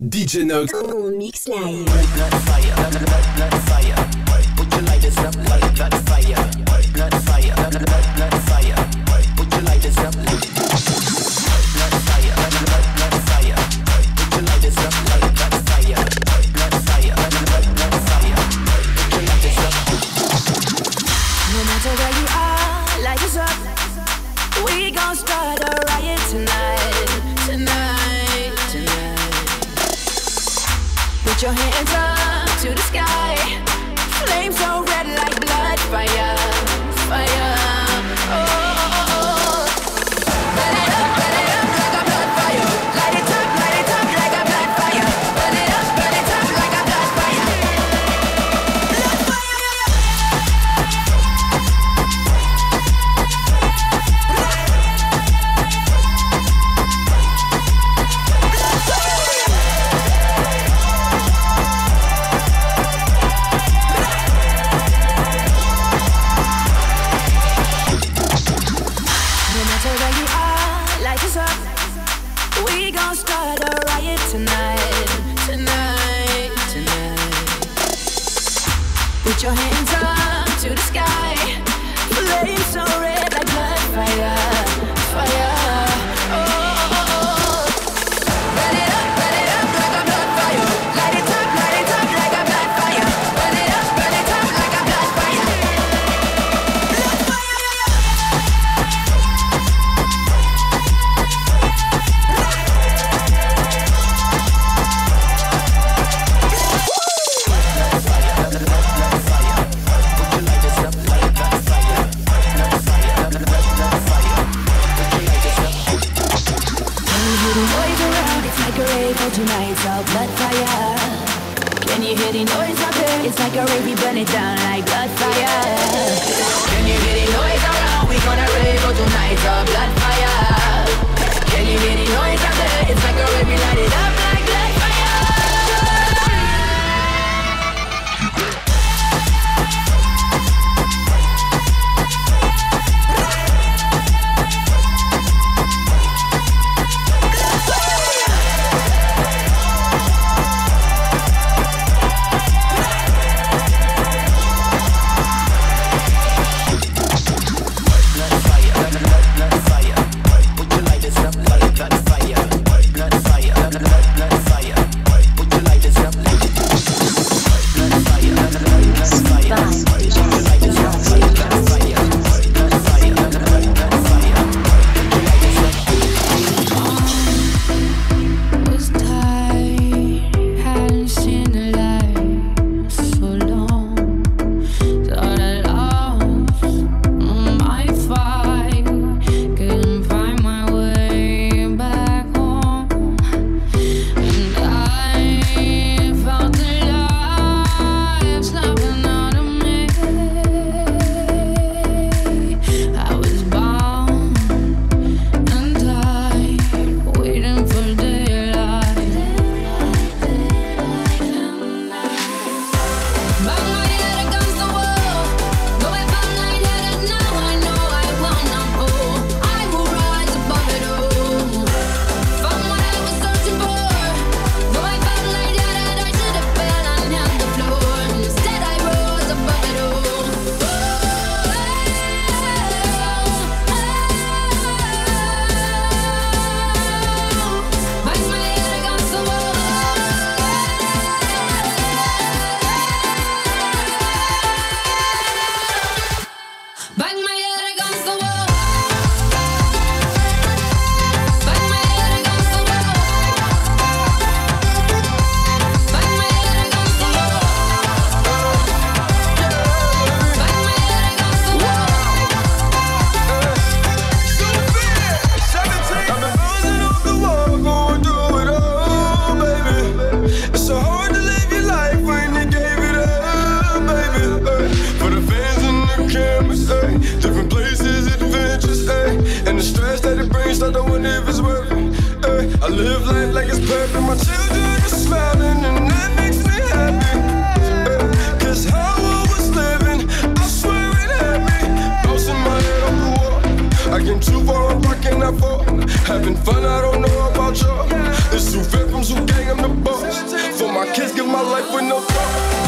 DJ Nox. Mix live. Fire. Put your lighters up fire. Fire. changed, I don't wonder if it's worth it. Uh, I live life like it's perfect. My children are smiling, and that makes me happy. Uh, Cause how I was living, I swear it had me. Bouncing my head off the wall. I came too far, I'm rocking that fall. Having fun, I don't know about y'all. It's two victims who gang, I'm the boss. For my kids, give my life with no thought.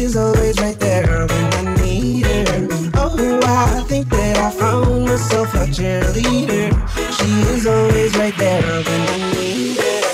myself a cheerleader. She is always right there when I need her.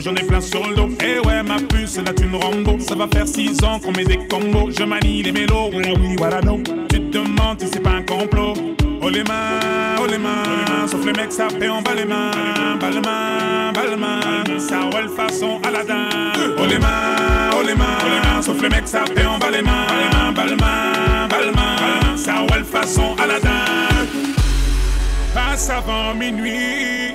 J'en ai plein sur le dos. Eh ouais, ma puce, là tu me Rambo. Ça va faire 6 ans qu'on met des combos. Je manie les mélos, oui, voilà non. Tu te demandes si c'est pas un complot. Oh les mains, oh les mains. Sauf les mecs, ça fait en bas les mains. Bas les mains, bas les mains. Ça roule façon Aladdin. Oh les mains, oh les mains. Sauf les mecs, ça fait en bas les mains. Les mains, bas les mains. Ça roule façon Aladdin. Passe avant minuit.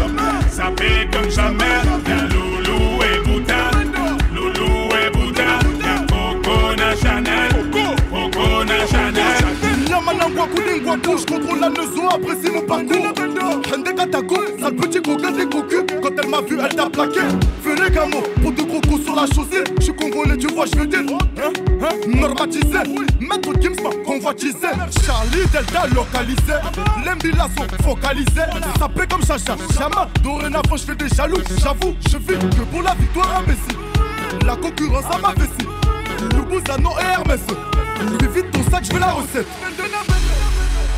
je contrôle la neuzo, apprécie mon parcours. Hende Katako, sale petit coquin des cocus. Quand elle m'a vu, elle t'a plaqué. Venez Gamo, pour de gros coups sur la chaussée. Je suis congolais, tu vois, je veux dire. Hein, hein, normatisé. Maître Gims m'a convoitisé. Charlie Delta localisé. L'embila sont focalisés. Paie comme chacha, jamais. Dorénavant, je fais des jaloux. J'avoue, je vis que pour la victoire à Messi. La concurrence à ma vessie. Le Bouzano et Hermès. Fais vite ton sac, je veux la recette.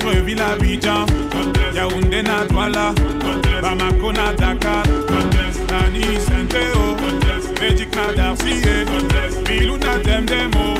Libreville Abidjan, Yaoundé na Douala, Bamako na Dakar, Nani Saint-Théo, Magic na Darcy, Bilou na Demdemo,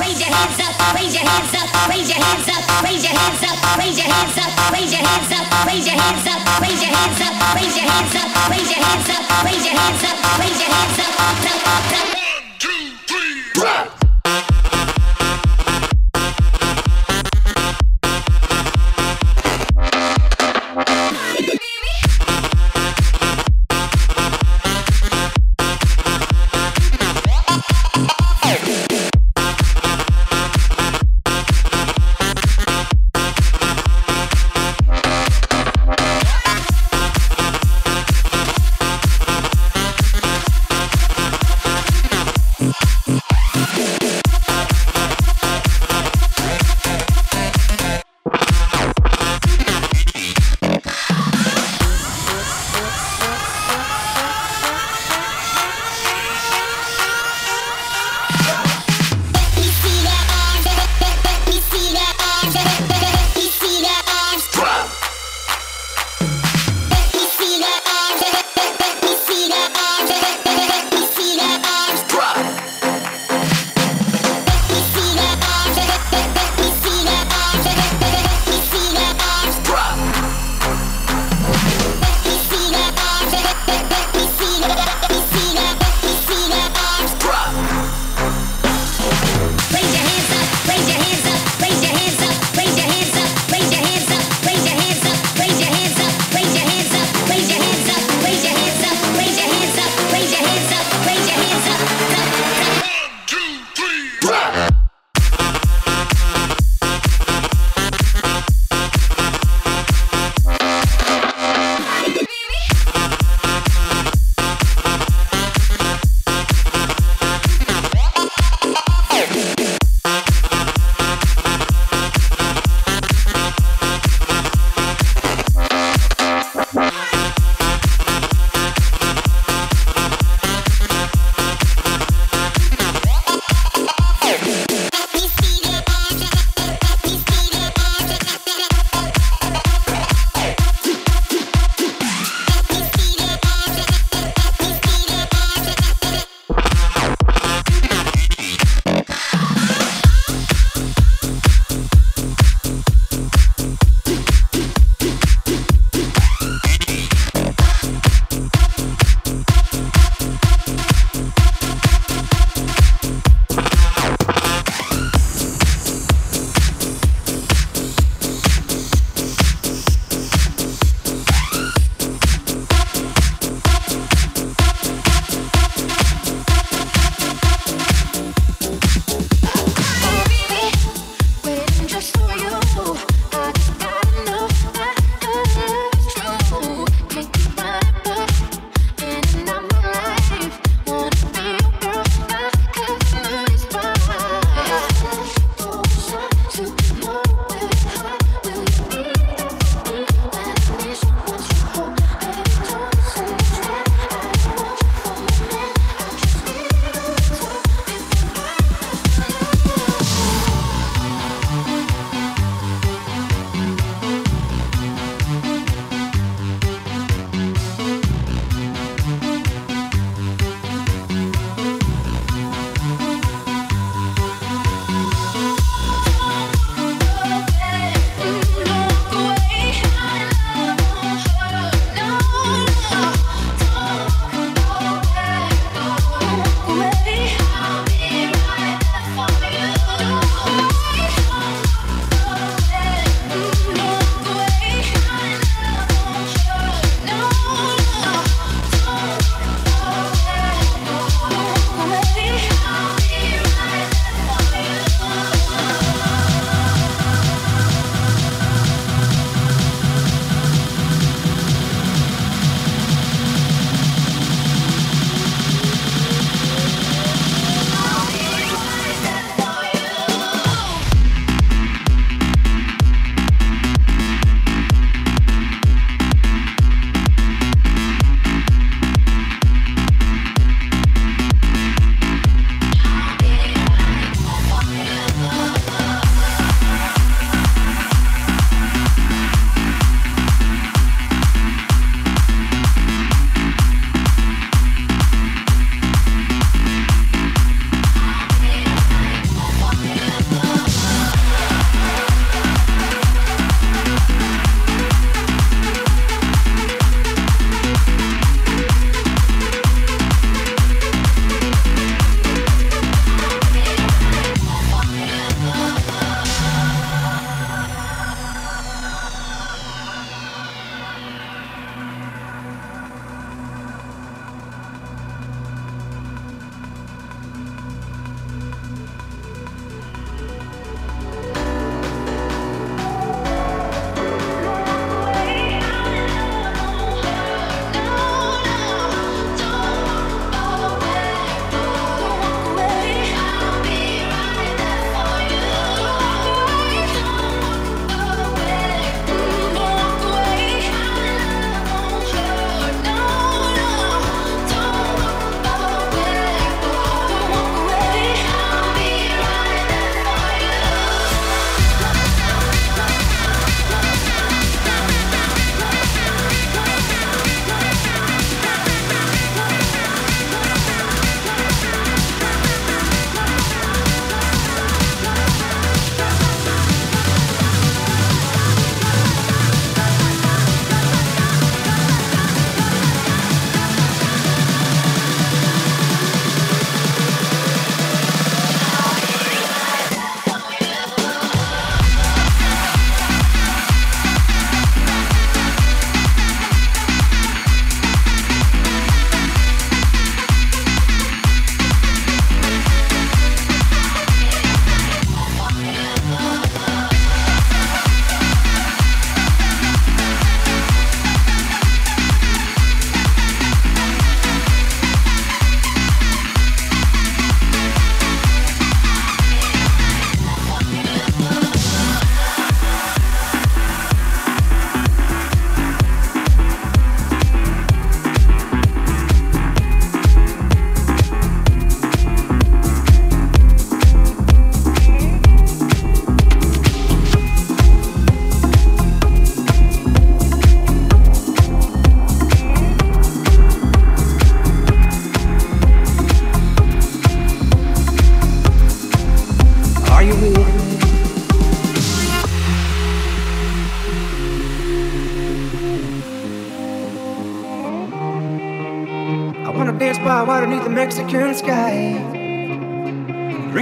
raise your hands up, raise your hands up, raise your hands up, raise your hands up, raise your hands up, Raise your hands up, Raise your hands up, Raise your hands up, raise your hands up.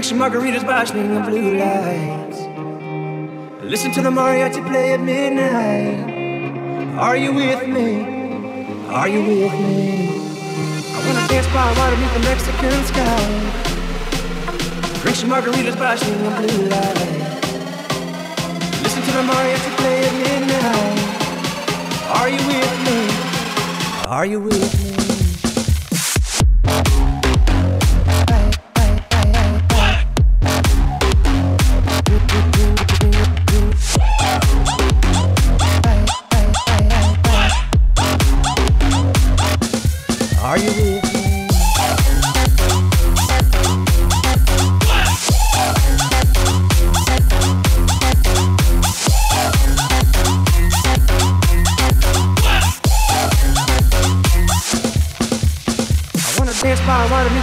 Some margaritas, watching the blue lights. Listen to the mariachi play at midnight. Are you with me? Are you with me? I wanna dance by water beneath the Mexican sky. Drink some margaritas, watching the blue lights. Listen to the mariachi play at midnight. Are you with me? Are you with me?